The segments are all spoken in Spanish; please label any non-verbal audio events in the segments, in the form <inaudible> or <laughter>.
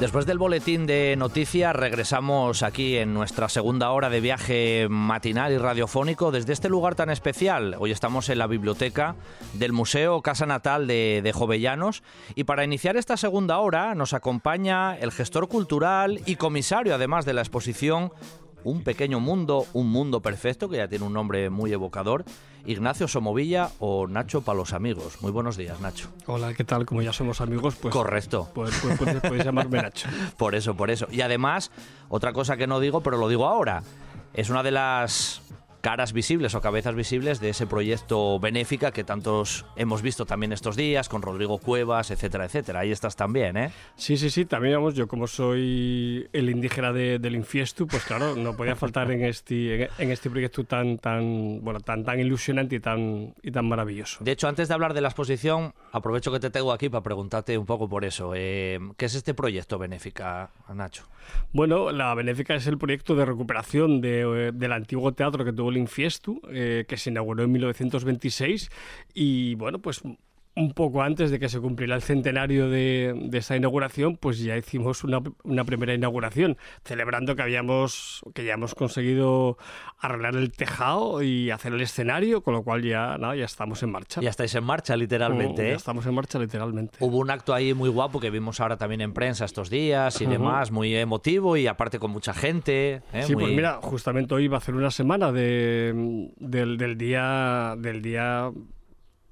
Después del boletín de noticias regresamos aquí en nuestra segunda hora de viaje matinal y radiofónico desde este lugar tan especial. Hoy estamos en la biblioteca del Museo Casa Natal de, Jovellanos y para iniciar esta segunda hora nos acompaña el gestor cultural y comisario además de la exposición un pequeño mundo, un mundo perfecto, que ya tiene un nombre muy evocador, Ignacio Somovilla o Nacho para los amigos. Muy buenos días, Nacho. Hola, ¿qué tal? Como ya somos amigos, pues... Correcto. Pues, pues, pues podéis llamarme <laughs> Nacho. por eso, por eso. Y además, otra cosa que no digo, pero lo digo ahora, es una de las caras visibles o cabezas visibles de ese proyecto benéfica que tantos hemos visto también estos días con Rodrigo Cuevas, etcétera, etcétera. Ahí estás también, ¿eh? Sí, sí, sí. También, vamos, yo como soy el indígena del Infiestu, pues claro, no podía faltar en este, en este proyecto tan, tan, bueno, tan, tan ilusionante y tan, y tan maravilloso. De hecho, antes de hablar de la exposición, aprovecho que te tengo aquí para preguntarte un poco por eso. Eh, ¿Qué es este proyecto benéfica, Nacho? Bueno, la benéfica es el proyecto de recuperación de, eh, del antiguo teatro que tuvo el Infiestu, eh, que se inauguró en 1926 y bueno, pues un poco antes de que se cumpliera el centenario de, de esa inauguración, pues ya hicimos una, una, primera inauguración, celebrando que habíamos que ya hemos conseguido arreglar el tejado y hacer el escenario, con lo cual ya nada, ya estamos en marcha. Ya estáis en marcha, literalmente. Mm, ¿eh? Ya estamos en marcha, literalmente. Hubo un acto ahí muy guapo que vimos ahora también en prensa estos días y uh -huh. demás, muy emotivo y aparte con mucha gente. ¿eh? Sí, muy... pues mira, justamente hoy va a ser una semana de, del, del día del día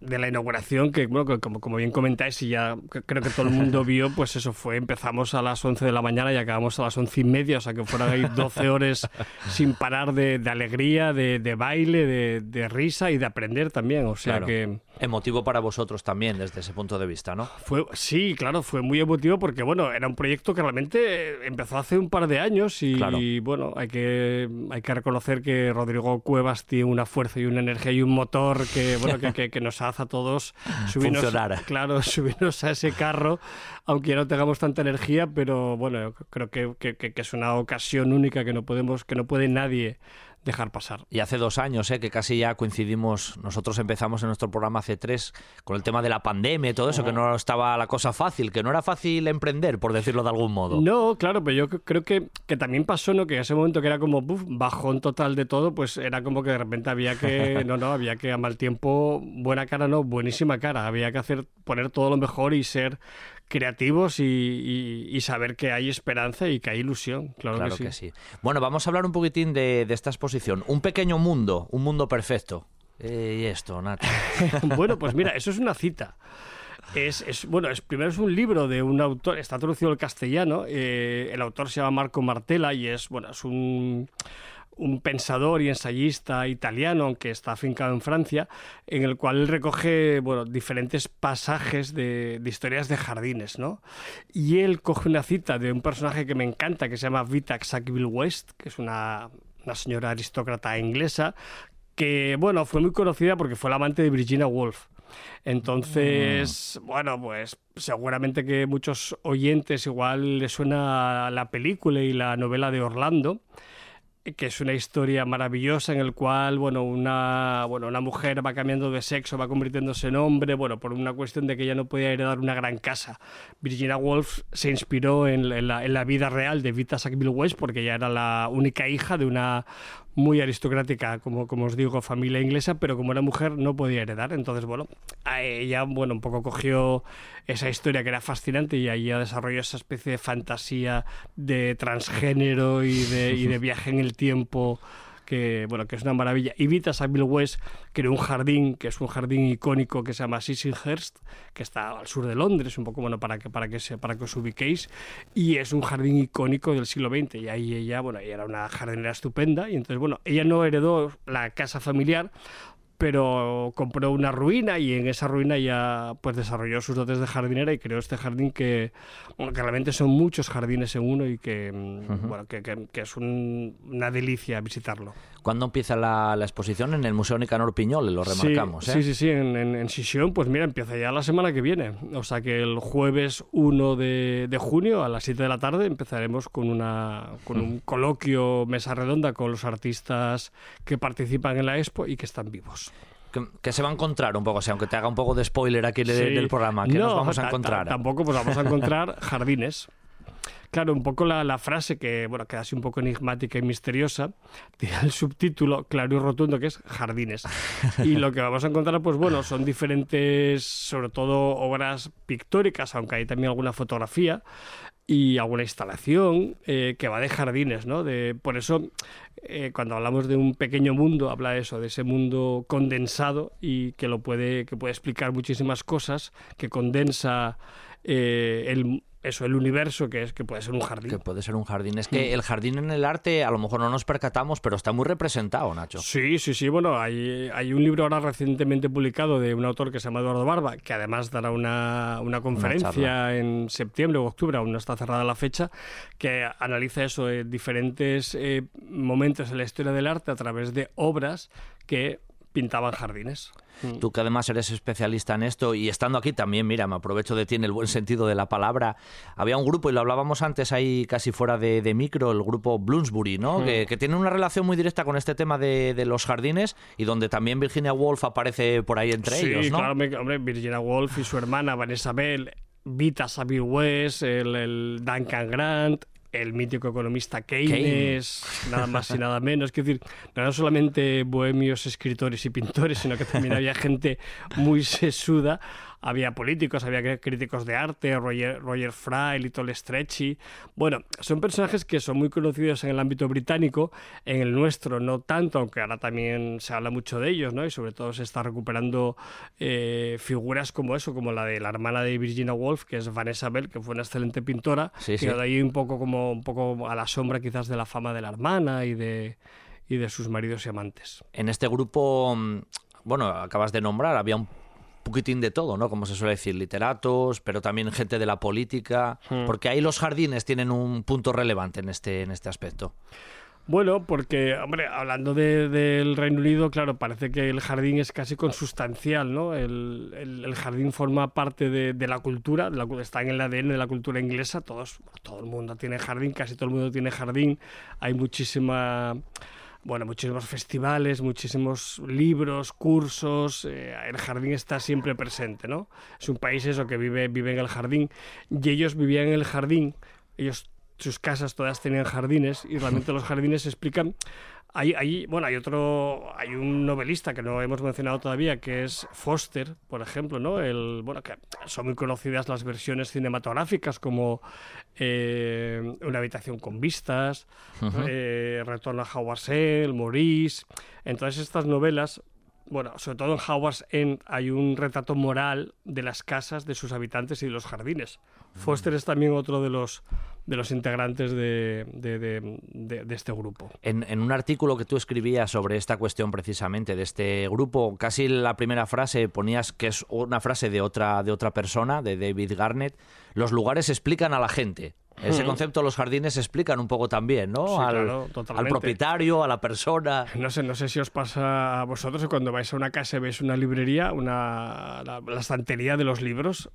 de la inauguración, que bueno, como, como bien comentáis y ya creo que todo el mundo <laughs> vio, pues eso fue, empezamos a las 11 de la mañana y acabamos a las 11 y media, o sea que fueron ahí 12 <laughs> horas sin parar de, de alegría, de, de baile, de, de, risa y de aprender también, o sea claro. que... Emotivo para vosotros también desde ese punto de vista, ¿no? Fue, sí, claro, fue muy emotivo porque, bueno, era un proyecto que realmente empezó hace un par de años y, claro. bueno, hay que, hay que reconocer que Rodrigo Cuevas tiene una fuerza y una energía y un motor que, bueno, que, que, que nos hace a todos <laughs> subirnos, Funcionar. claro, <laughs> subirnos a ese carro, aunque ya no tengamos tanta energía, pero bueno, creo que, que, que es una ocasión única que no podemos, que no puede nadie dejar pasar. Y hace dos años, ¿eh? que casi ya coincidimos, nosotros empezamos en nuestro programa hace tres con el tema de la pandemia y todo eso, que no estaba la cosa fácil, que no era fácil emprender, por decirlo de algún modo. No, claro, pero yo creo que, que también pasó, ¿no? Que en ese momento que era como buf, bajón total de todo, pues era como que de repente había que, <laughs> no, no, había que a mal tiempo, buena cara, no, buenísima cara, había que hacer, poner todo lo mejor y ser creativos y, y, y, saber que hay esperanza y que hay ilusión. Claro, claro que, sí. que, sí. Bueno, vamos a hablar un poquitín de, de esta exposición. Un pequeño mundo, un mundo perfecto. Eh, y esto, Nacho. <laughs> bueno, pues mira, eso es una cita. Es, es, bueno, es, primero es un libro de un autor, está traducido al castellano, eh, el autor se llama Marco Martella y es, bueno, es un un pensador y ensayista italiano, aunque está afincado en Francia, en el cual él recoge bueno, diferentes pasajes de, de, historias de jardines, ¿no? Y él coge una cita de un personaje que me encanta, que se llama Vita Sackville West, que es una, una señora aristócrata inglesa, que, bueno, fue muy conocida porque fue la amante de Virginia Woolf. Entonces, mm. bueno, pues seguramente que muchos oyentes igual les suena la película y la novela de Orlando, que es una historia maravillosa en el cual, bueno, una, bueno, una mujer va cambiando de sexo, va convirtiéndose en hombre, bueno, por una cuestión de que ella no podía heredar una gran casa. Virginia Woolf se inspiró en, en, la, en la, vida real de Vita Sackville West porque ella era la única hija de una muy aristocrática, como, como os digo, familia inglesa, pero como era mujer no podía heredar. Entonces, bueno, ella, bueno, un poco cogió esa historia que era fascinante y ahí desarrolló esa especie de fantasía de transgénero y de, y de <laughs> viaje en el tiempo que bueno que es una maravilla. Y Vita Sackville West creó un jardín que es un jardín icónico que se llama Sissinghurst, que está al sur de Londres, un poco bueno para que para que para que os ubiquéis. Y es un jardín icónico del siglo XX y ahí ella bueno ella era una jardinera estupenda. Y entonces bueno ella no heredó la casa familiar pero compró una ruina y en esa ruina ya pues desarrolló sus dotes de jardinera y creó este jardín que, bueno, que realmente son muchos jardines en uno y que, mm, bueno, que, que, es una delicia visitarlo. ¿Cuándo empieza la, la, exposición? En el Museo Nicanor Piñol, lo remarcamos. Sí, ¿eh? sí, sí, en, en, en Sisión, pues mira, empieza ya la semana que viene. O sea que el jueves 1 de, de junio a las 7 de la tarde empezaremos con, una, con un coloquio, mesa redonda con los artistas que participan en la expo y que están vivos. Que, se va a encontrar un poco, o sea, aunque te haga un poco de spoiler aquí del programa, ¿qué nos vamos a encontrar? Tampoco, pues vamos a encontrar <laughs> jardines. Claro, un poco la, frase que, bueno, queda así un poco enigmática y misteriosa, tiene el subtítulo claro y rotundo que es jardines. Y lo que vamos a encontrar, pues bueno, son diferentes, sobre todo obras pictóricas, aunque hay también alguna fotografía y alguna instalación eh, que va de jardines, ¿no? De, por eso, eh, cuando hablamos de un pequeño mundo, habla de eso, de ese mundo condensado y que lo puede, que puede explicar muchísimas cosas, que condensa eh, el, eso, el universo que es que puede ser un jardín. Que puede ser un jardín. Es que mm. el jardín en el arte a lo mejor no nos percatamos, pero está muy representado, Nacho. Sí, sí, sí. Bueno, hay, hay un libro ahora recientemente publicado de un autor que se llama Eduardo Barba, que además dará una, una conferencia en septiembre o octubre, aún no está cerrada la fecha, que analiza eso, de diferentes eh, momentos en la historia del arte a través de obras que pintaban jardines. Mm. Tú que además eres especialista en esto y estando aquí también, mira, me aprovecho de ti en el buen sentido de la palabra. Había un grupo, y lo hablábamos antes ahí casi fuera de, micro, el grupo Bloomsbury, ¿no? Mm. Que, tiene una relación muy directa con este tema de, los jardines y donde también Virginia Woolf aparece por ahí entre ellos, ¿no? claro, hombre, Virginia Woolf y su hermana Vanessa Bell, Vita Sabir West, el Duncan Grant, el mítico economista Keynes, nada más y nada menos. Es decir, no eran solamente bohemios escritores y pintores, sino que también había gente muy sesuda había políticos, había críticos de arte, Roger, Roger Fry, Little Stretchy. Bueno, son personajes que son muy conocidos en el ámbito británico, en el nuestro no tanto, aunque ahora también se habla mucho de ellos, ¿no? Y sobre todo se está recuperando eh, figuras como eso, como la de la hermana de Virginia Woolf, que es Vanessa Bell, que fue una excelente pintora, que de ahí un poco como un poco a la sombra quizás de la fama de la hermana y de y de sus maridos y amantes. En este grupo, mm, bueno, acabas de nombrar, había un poquitín de todo, ¿no? Como se suele decir, literatos, pero también gente de la política, hmm. porque ahí los jardines tienen un punto relevante en este, en este aspecto. Bueno, porque, hombre, hablando del Reino Unido, claro, parece que el jardín es casi consustancial, ¿no? El, jardín forma parte de, la cultura, de la, está en el ADN de la cultura inglesa, todos, todo el mundo tiene jardín, casi todo el mundo tiene jardín, hay muchísima bueno, muchísimos festivales, muchísimos libros, cursos, eh, el jardín está siempre presente, ¿no? Es un país eso que vive, vive en el jardín y ellos vivían en el jardín, ellos sus casas todas tenían jardines y realmente los jardines explican hay, bueno, hay otro, hay un novelista que no hemos mencionado todavía, que es Foster, por ejemplo, ¿no? El, bueno, que son muy conocidas las versiones cinematográficas como eh, Una habitación con vistas, eh, Retorno a Howard's End, Maurice. En todas estas novelas, bueno, sobre todo en Howard's End hay un retrato moral de las casas, de sus habitantes y de los jardines. Mm. Foster es también otro de los de los integrantes de, de, este grupo. En, un artículo que tú escribías sobre esta cuestión precisamente de este grupo, casi la primera frase ponías que es una frase de otra, de otra persona, de David Garnett, los lugares explican a la gente. Ese concepto los jardines explican un pogo también, ¿no? al, al, propietario, a la persona. No sé, no sé si os pasa a vosotros cuando vais a una casa y veis una librería, una, la estantería de los libros,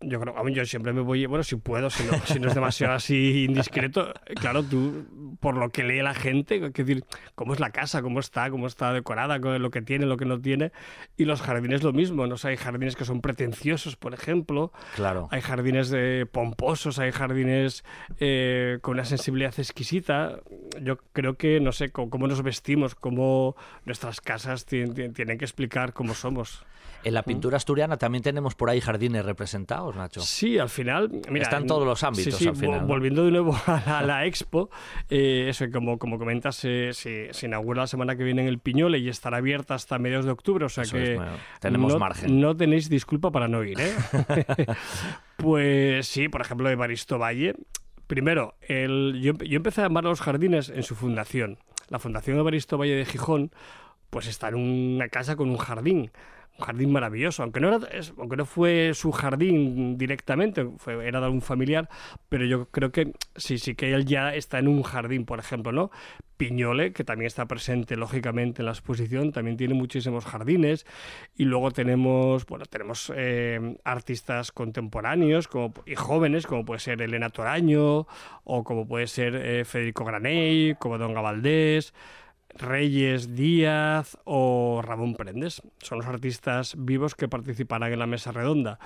yo creo, yo siempre me voy, bueno, si puedo, si no, <laughs> si no es demasiado así indiscreto, claro, tú, por lo que lee la gente, que decir, cómo es la casa, cómo está, cómo está decorada, lo que tiene, lo que no tiene, y los jardines lo mismo, ¿no? hay jardines que son pretenciosos, por ejemplo, claro. hay jardines de pomposos, hay jardines eh, con una sensibilidad exquisita, yo creo que, no sé, cómo, nos vestimos, cómo nuestras casas tienen que explicar cómo somos. En la pintura asturiana también tenemos por ahí jardines representados, Nacho. Sí, al final. Mira, Están todos los ámbitos al final. Volviendo de nuevo <laughs> a la, expo, eh, eso, como, como comentas, se, inaugura la semana que viene en el Piñole y estará abierta hasta mediados de octubre, o sea que. tenemos no, margen. No tenéis disculpa para no ir, ¿eh? <laughs> pues sí, por ejemplo, Evaristo Valle. Primero, el, yo, yo empecé a amar los jardines en su fundación. La Fundación Evaristo Valle de Gijón pues está en una casa con un jardín un jardín maravilloso, aunque no, era, aunque no fue su jardín directamente, fue, era de un familiar, pero yo creo que sí, sí que él ya está en un jardín, por ejemplo, ¿no? Piñole, que también está presente lógicamente en la exposición, también tiene muchísimos jardines y luego tenemos, bueno, tenemos eh, artistas contemporáneos como, y jóvenes, como puede ser Elena Toraño o como puede ser eh, Federico Graney, como Don Gabaldés, Reyes Díaz o Ramón Prendes. Son los artistas vivos que participarán en la mesa redonda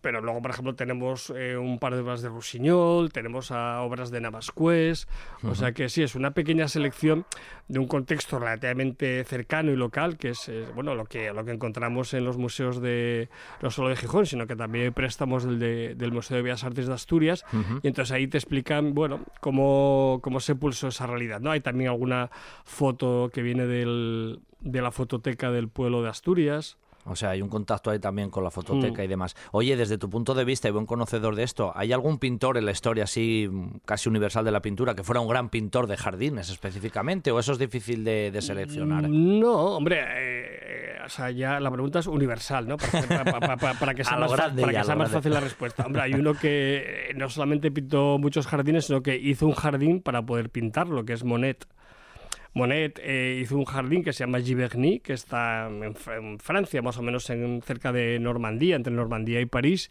pero luego, por ejemplo, tenemos eh, un par de obras de Rusiñol, tenemos a obras de Navascués, o sea que sí, es una pequeña selección de un contexto relativamente cercano y local, que es eh, bueno lo que, lo que encontramos en los museos de, no solo de Gijón, sino que también préstamos del, del Museo de Bellas Artes de Asturias, y entonces ahí te explican, bueno, cómo, cómo se pulsó esa realidad, ¿no? Hay también alguna foto que viene del, de la fototeca del pueblo de Asturias, o sea, hay un contacto ahí también con la fototeca y mm. demás. Oye, desde tu punto de vista y buen conocedor de esto, ¿hay algún pintor en la historia así casi universal de la pintura que fuera un gran pintor de jardines específicamente? ¿O eso es difícil de, seleccionar? No, hombre, eh, o sea, ya la pregunta es universal, ¿no? Para, que <laughs> sea, más, más fácil la respuesta. Hombre, hay uno que no solamente pintó muchos jardines, sino que hizo un jardín para poder pintarlo, que es Monet. Monet eh, hizo un jardín que se llama Giverny, que está en, Francia, más o menos en, cerca de Normandía, entre Normandía y París.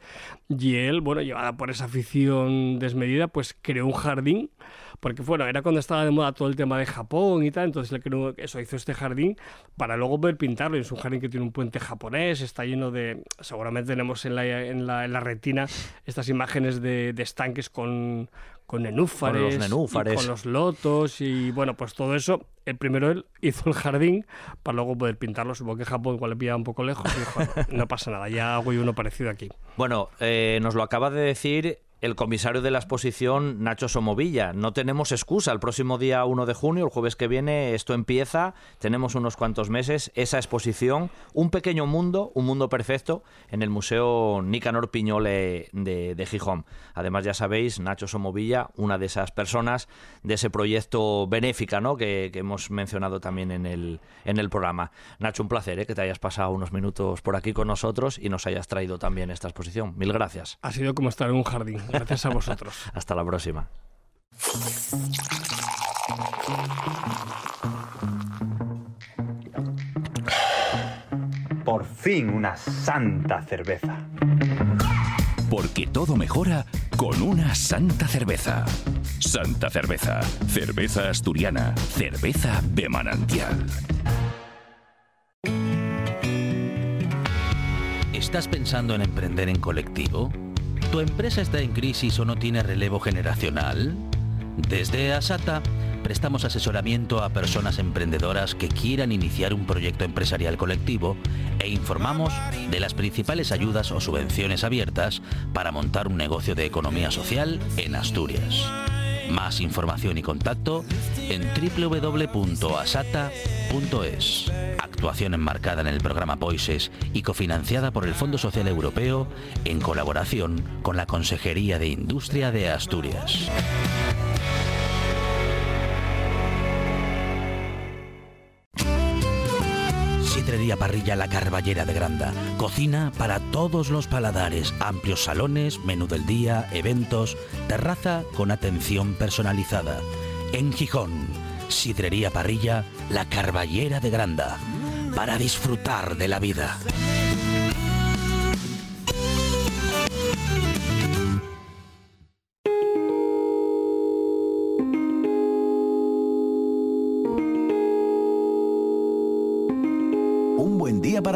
Y él, bueno, llevada por esa afición desmedida, pues creó un jardín, porque bueno, era cuando estaba de moda todo el tema de Japón y tal, entonces le creó, eso hizo este jardín para luego poder pintarlo. Es un jardín que tiene un puente japonés, está lleno de, seguramente tenemos en la, en la, en la retina estas imágenes de, de estanques con con nenúfares, con los, con los lotos y bueno, pues todo eso. El primero él <laughs> hizo el jardín para luego poder pintarlo. Supongo que Japón igual le pillaba un poco lejos y dijo, no pasa nada, ya hago yo uno parecido aquí. Bueno, eh, nos lo acaba de decir el comisario de la exposición, Nacho Somovilla. No tenemos excusa. El próximo día 1 de junio, el jueves que viene, esto empieza. Tenemos unos cuantos meses. Esa exposición, un pequeño mundo, un mundo perfecto, en el Museo Nicanor Piñole de, Gijón. Además, ya sabéis, Nacho Somovilla, una de esas personas de ese proyecto benéfica ¿no? que, hemos mencionado también en el, en el programa. Nacho, un placer ¿eh? que te hayas pasado unos minutos por aquí con nosotros y nos hayas traído también esta exposición. Mil gracias. Ha sido como estar en un jardín. Gracias a vosotros. <laughs> Hasta la próxima. Por fin una santa cerveza. Porque todo mejora con una santa cerveza. Santa cerveza. Cerveza asturiana. Cerveza de manantial. ¿Estás pensando en emprender en colectivo? ¿Tu empresa está en crisis o no tiene relevo generacional? Desde Asata prestamos asesoramiento a personas emprendedoras que quieran iniciar un proyecto empresarial colectivo e informamos de las principales ayudas o subvenciones abiertas para montar un negocio de economía social en Asturias. Más información y contacto en www.asata.es. Actuación enmarcada en el programa POISES y cofinanciada por el Fondo Social Europeo en colaboración con la Consejería de Industria de Asturias. Sidrería Parrilla La Carballera de Granda. Cocina para todos los paladares. Amplios salones, menú del día, eventos, terraza con atención personalizada. En Gijón, Sidrería Parrilla La Carballera de Granda. Para disfrutar de la vida.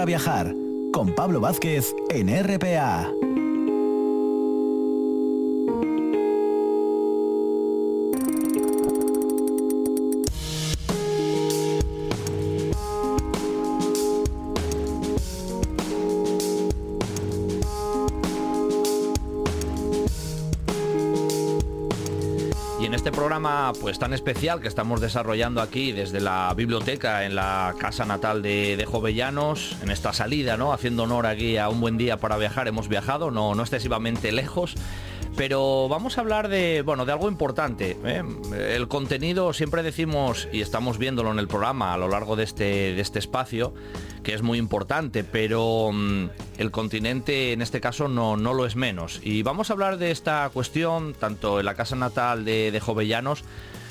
Viajar con Pablo Vázquez en RPA. Pues tan especial que estamos desarrollando aquí desde la biblioteca en la casa natal de, de, Jovellanos, en esta salida, ¿no? Haciendo honor aquí a un buen día para viajar. Hemos viajado, no, no excesivamente lejos, Pero vamos a hablar de, bueno, de algo importante. ¿eh? El contenido, siempre decimos, y estamos viéndolo en el programa a lo largo de este, de este espacio, que es muy importante, pero mm, el continente en este caso no, no lo es menos. Y vamos a hablar de esta cuestión, tanto en la casa natal de, de Jovellanos,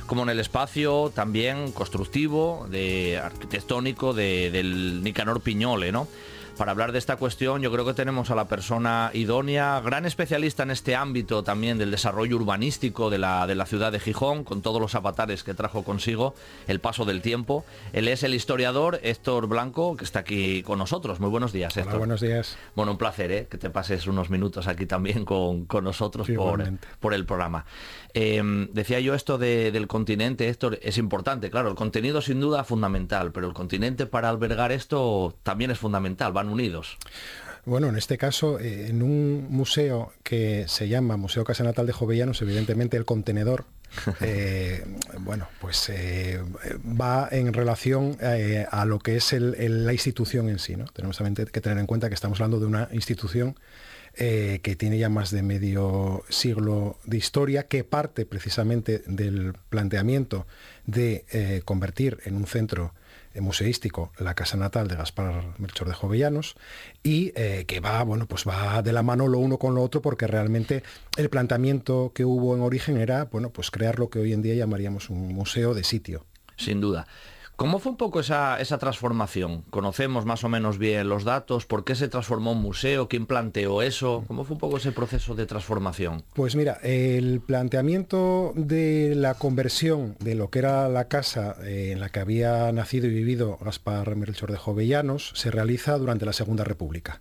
como en el espacio también constructivo, de arquitectónico de, del Nicanor Piñole, ¿no? Para hablar de esta cuestión yo creo que tenemos a la persona idónea, gran especialista en este ámbito también del desarrollo urbanístico de la, de la ciudad de Gijón, con todos los avatares que trajo consigo el paso del tiempo. Él es el historiador Héctor Blanco, que está aquí con nosotros. Muy buenos días, Héctor. Hola, buenos días. Bueno, un placer ¿eh? que te pases unos minutos aquí también con, con nosotros por, por, el programa. Eh, decía yo esto de, del continente, Héctor, es importante, claro, el contenido sin duda fundamental, pero el continente para albergar esto también es fundamental, van unidos. Bueno, en este caso, eh, en un museo que se llama Museo Casa Natal de Jovellanos, evidentemente el contenedor <laughs> eh, bueno, pues eh, va en relación eh, a lo que es el, el, la institución en sí. ¿no? Tenemos también que tener en cuenta que estamos hablando de una institución que tiene ya más de medio siglo de historia, que parte precisamente del planteamiento de convertir en un centro museístico la casa natal de Gaspar Melchor de Jovellanos y eh, que va bueno pues va de la mano lo uno con lo otro porque realmente el planteamiento que hubo en origen era bueno pues crear lo que hoy en día llamaríamos un museo de sitio. Sin duda ¿Cómo fue un poco esa, esa, transformación? ¿Conocemos más o menos bien los datos? ¿Por qué se transformó un museo? ¿Quién planteó eso? ¿Cómo fue un poco ese proceso de transformación? Pues mira, el planteamiento de la conversión de lo que era la casa eh, en la que había nacido y vivido Gaspar Melchor de Jovellanos se realiza durante la Segunda República.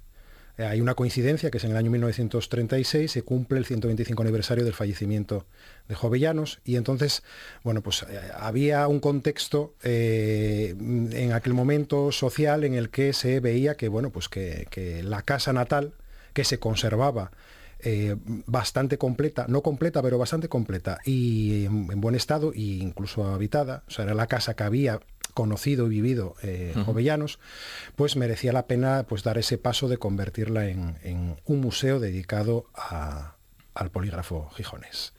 Eh, hay una coincidencia que es en el año 1936 se cumple el 125 aniversario del fallecimiento de Jovellanos y entonces, bueno, pues eh, había un contexto eh, en aquel momento social en el que se veía que, bueno, pues que, la casa natal que se conservaba bastante completa, no completa, pero bastante completa y en, en, buen estado e incluso habitada, o sea, era la casa que había conocido y vivido eh, uh -huh. Jovellanos, pues merecía la pena pues dar ese paso de convertirla en, en un museo dedicado a, al polígrafo gijonés.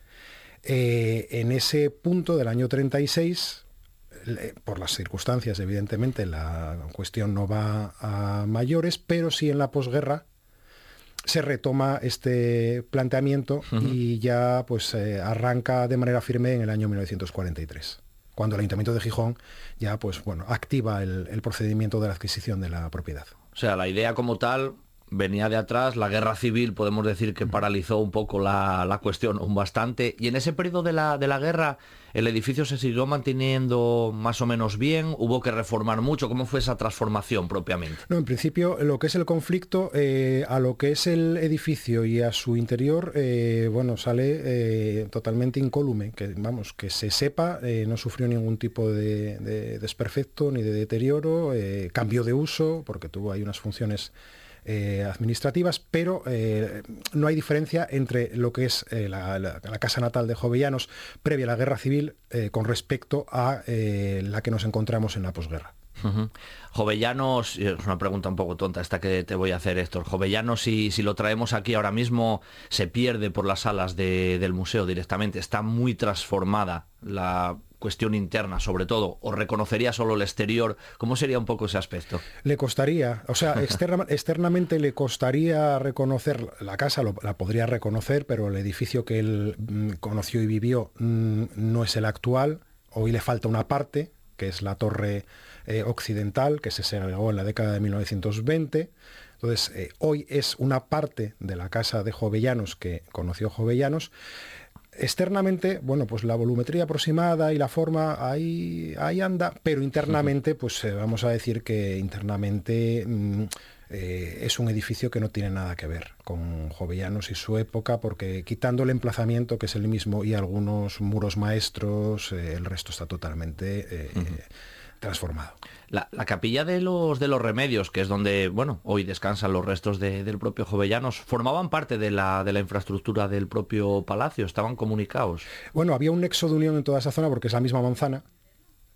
Eh, en ese punto del año 36, por las circunstancias, evidentemente, la cuestión no va a mayores, pero sí en la posguerra se retoma este planteamiento uh -huh. y ya pues eh, arranca de manera firme en el año 1943 cuando el Ayuntamiento de Gijón ya pues bueno activa el, el procedimiento de la adquisición de la propiedad. O sea, la idea como tal venía de atrás, la guerra civil podemos decir que paralizó un poco la, la cuestión un bastante, y en ese periodo de la, de la guerra el edificio se siguió manteniendo más o menos bien, hubo que reformar mucho, ¿cómo fue esa transformación propiamente? No, en principio lo que es el conflicto eh, a lo que es el edificio y a su interior, eh, bueno, sale eh, totalmente incólume, que vamos, que se sepa, no sufrió ningún tipo de, de, desperfecto ni de deterioro, cambio de uso, porque tuvo ahí unas funciones eh, administrativas, pero eh, no hay diferencia entre lo que es eh, la, casa natal de Jovellanos previa a la guerra civil con respecto a la que nos encontramos en la posguerra. Jovellanos, es una pregunta un poco tonta esta que te voy a hacer, Héctor. Jovellanos, si, si lo traemos aquí ahora mismo, se pierde por las salas de, del museo directamente. Está muy transformada la cuestión interna, sobre todo, o reconocería solo el exterior, ¿cómo sería un poco ese aspecto? Le costaría, o sea, externa, <laughs> externamente le costaría reconocer, la casa lo, la podría reconocer, pero el edificio que él mm, conoció y vivió mm, no es el actual, hoy le falta una parte, que es la torre eh, occidental, que se segregó en la década de 1920, entonces, eh, hoy es una parte de la casa de Jovellanos que conoció Jovellanos, externamente, bueno, pues la volumetría aproximada y la forma ahí, ahí anda, pero internamente, pues eh, vamos a decir que internamente mmm, eh, es un edificio que no tiene nada que ver con Jovellanos y su época, porque quitando el emplazamiento, que es el mismo, y algunos muros maestros, eh, el resto está totalmente uh -huh. Transformado. La, la, capilla de los de los remedios, que es donde bueno hoy descansan los restos de, del propio Jovellanos, formaban parte de la, de la infraestructura del propio palacio, estaban comunicados. Bueno, había un nexo de unión en toda esa zona porque es la misma manzana,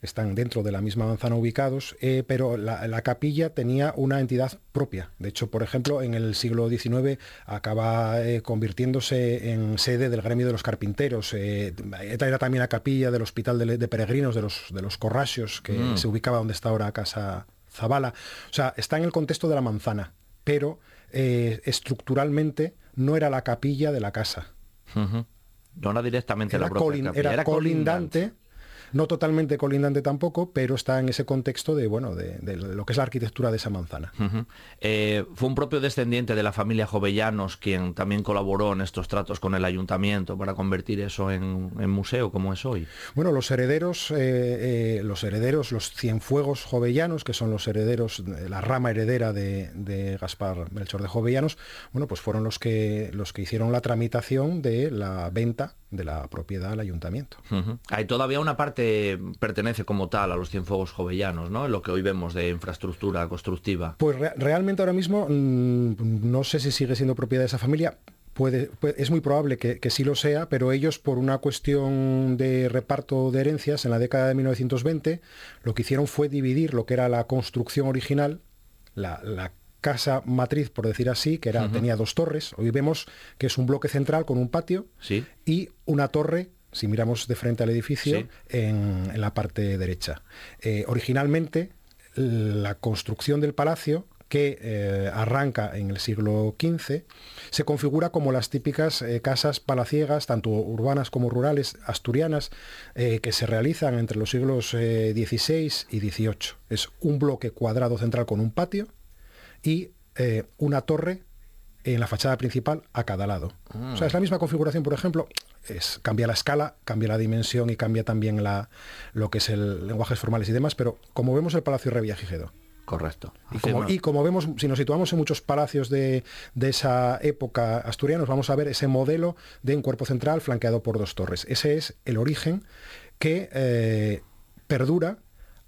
están dentro de la misma manzana ubicados, eh, pero la, capilla tenía una entidad propia. De hecho, por ejemplo, en el siglo XIX acaba eh, convirtiéndose en sede del gremio de los carpinteros. Eh, era también la capilla del Hospital de, Peregrinos de los, de los Corrasios, que mm. se ubicaba donde está ahora Casa Zabala. O sea, está en el contexto de la manzana, pero estructuralmente no era la capilla de la casa. No era directamente la propia era, colindante no totalmente colindante tampoco, pero está en ese contexto de, bueno, de, lo que es la arquitectura de esa manzana. Eh, fue un propio descendiente de la familia Jovellanos quien también colaboró en estos tratos con el ayuntamiento para convertir eso en, museo como es hoy. Bueno, los herederos, eh, eh, los herederos, los Cienfuegos Jovellanos, que son los herederos, la rama heredera de, Gaspar Melchor de Jovellanos, bueno, pues fueron los que, los que hicieron la tramitación de la venta de la propiedad al ayuntamiento. Hay todavía una parte pertenece como tal a los Cienfuegos Jovellanos, ¿no? En lo que hoy vemos de infraestructura constructiva. Pues realmente ahora mismo mm, no sé si sigue siendo propiedad de esa familia. Puede, es muy probable que, sí lo sea, pero ellos por una cuestión de reparto de herencias en la década de 1920 lo que hicieron fue dividir lo que era la construcción original, la, la casa matriz, por decir así, que era, tenía dos torres. Hoy vemos que es un bloque central con un patio y una torre si miramos de frente al edificio, en, la parte derecha. Eh, originalmente, la construcción del palacio, que eh, arranca en el siglo XV, se configura como las típicas eh, casas palaciegas, tanto urbanas como rurales, asturianas, que se realizan entre los siglos XVI y XVIII. Es un bloque cuadrado central con un patio, y una torre en la fachada principal a cada lado. O sea, es la misma configuración, por ejemplo, es, cambia la escala, cambia la dimensión y cambia también la, lo que es el lenguajes formales y demás, pero como vemos el Palacio Revillagigedo. Correcto. Y como, vemos, si nos situamos en muchos palacios de, esa época asturianos, vamos a ver ese modelo de un cuerpo central flanqueado por dos torres. Ese es el origen que eh, perdura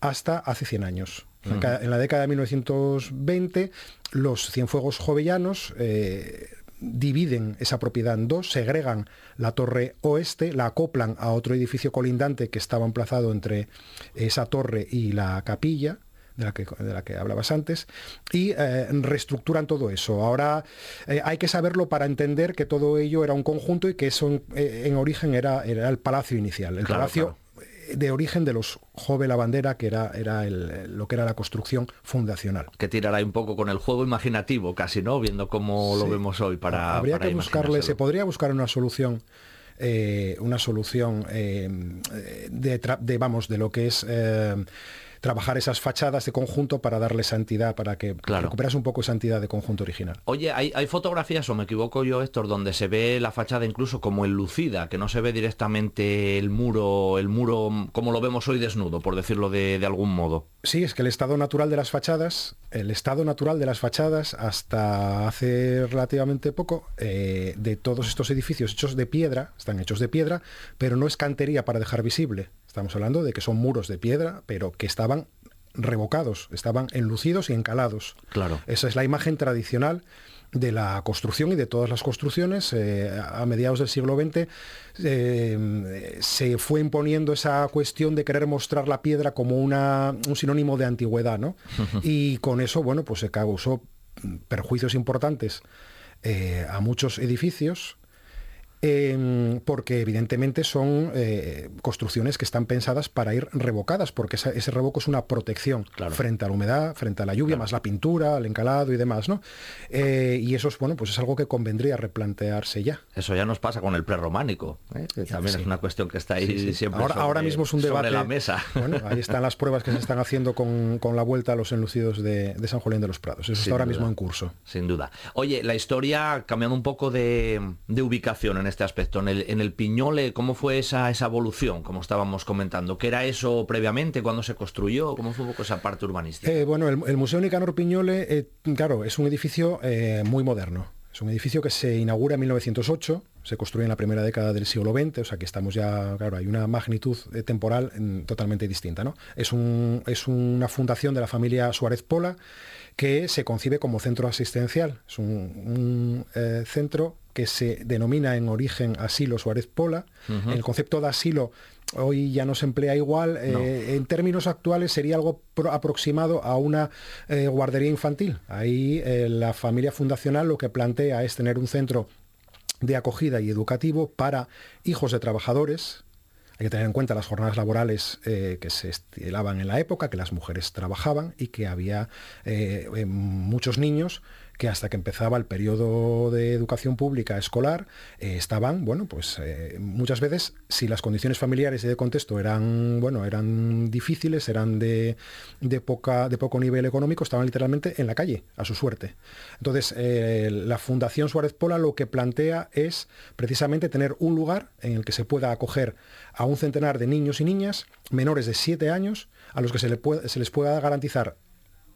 hasta hace 100 años. En la década de 1920, los Cienfuegos Jovellanos eh, dividen esa propiedad en dos, segregan la torre oeste, la acoplan a otro edificio colindante que estaba emplazado entre esa torre y la capilla, de la, que, de la que, hablabas antes, y eh, reestructuran todo eso. Ahora eh, hay que saberlo para entender que todo ello era un conjunto y que eso en, origen era, era, el palacio inicial. El palacio de origen de los Jove la Bandera, que era, era lo que era la construcción fundacional. Que tirará un poco con el juego imaginativo, casi, ¿no? Viendo cómo lo vemos hoy para. Habría que buscarle, se podría buscar una solución. Eh, una solución eh, de, vamos de lo que es eh, trabajar esas fachadas de conjunto para darle santidad, para que recuperas un poco esa entidad de conjunto original. Oye, ¿hay, fotografías, o me equivoco yo, Héctor, donde se ve la fachada incluso como enlucida, que no se ve directamente el muro, el muro como lo vemos hoy desnudo, por decirlo de, algún modo? Sí, es que el estado natural de las fachadas, el estado natural de las fachadas hasta hace relativamente poco, eh, de todos estos edificios hechos de piedra, están hechos de piedra, pero no es cantería para dejar visible. Estamos hablando de que son muros de piedra, pero que estaban revocados, estaban enlucidos y encalados. Claro. Esa es la imagen tradicional de la construcción y de todas las construcciones. Eh, a mediados del siglo XX eh, se fue imponiendo esa cuestión de querer mostrar la piedra como una, un sinónimo de antigüedad, ¿no? <laughs> y con eso, bueno, pues se causó perjuicios importantes eh, a muchos edificios Em, porque evidentemente son eh, construcciones que están pensadas para ir revocadas, porque ese revoco es una protección frente a la humedad, frente a la lluvia, más la pintura, el encalado y demás, ¿no? Eh, y eso es, bueno, pues es algo que convendría replantearse ya. Eso ya nos pasa con el prerrománico, ¿eh? que también es una cuestión que está ahí siempre ahora, ahora mismo es un debate. la mesa. <laughs> Bueno, ahí están las pruebas que se están haciendo con, la vuelta a los enlucidos de, San Julián de los Prados. Eso está ahora mismo en curso. Sin duda. Oye, la historia, cambiando un poco de, de ubicación en este aspecto. En el, en el Piñole, ¿cómo fue esa, esa evolución, como estábamos comentando? ¿Qué era eso previamente, cuando se construyó? ¿Cómo fue poco esa parte urbanística? Eh, bueno, el, Museo Nicanor Piñole, eh, claro, es un edificio eh, muy moderno. Es un edificio que se inaugura en 1908, se construye en la primera década del siglo XX, o sea que estamos ya, claro, hay una magnitud temporal totalmente distinta. ¿no? Es, un, es una fundación de la familia Suárez Pola que se concibe como centro asistencial. Es un, centro que se denomina en origen asilo Suárez Pola. El concepto de asilo hoy ya no se emplea igual. Eh, en términos actuales sería algo aproximado a una eh, guardería infantil. Ahí eh, la familia fundacional lo que plantea es tener un centro de acogida y educativo para hijos de trabajadores, hay que tener en cuenta las jornadas laborales que se estilaban en la época, que las mujeres trabajaban y que había muchos niños que hasta que empezaba el periodo de educación pública escolar eh, estaban, bueno, pues eh, muchas veces si las condiciones familiares y de contexto eran, bueno, eran difíciles, eran de, poca, de poco nivel económico, estaban literalmente en la calle, a su suerte. Entonces, eh, la Fundación Suárez Pola lo que plantea es precisamente tener un lugar en el que se pueda acoger a un centenar de niños y niñas menores de 7 años a los que se les pueda garantizar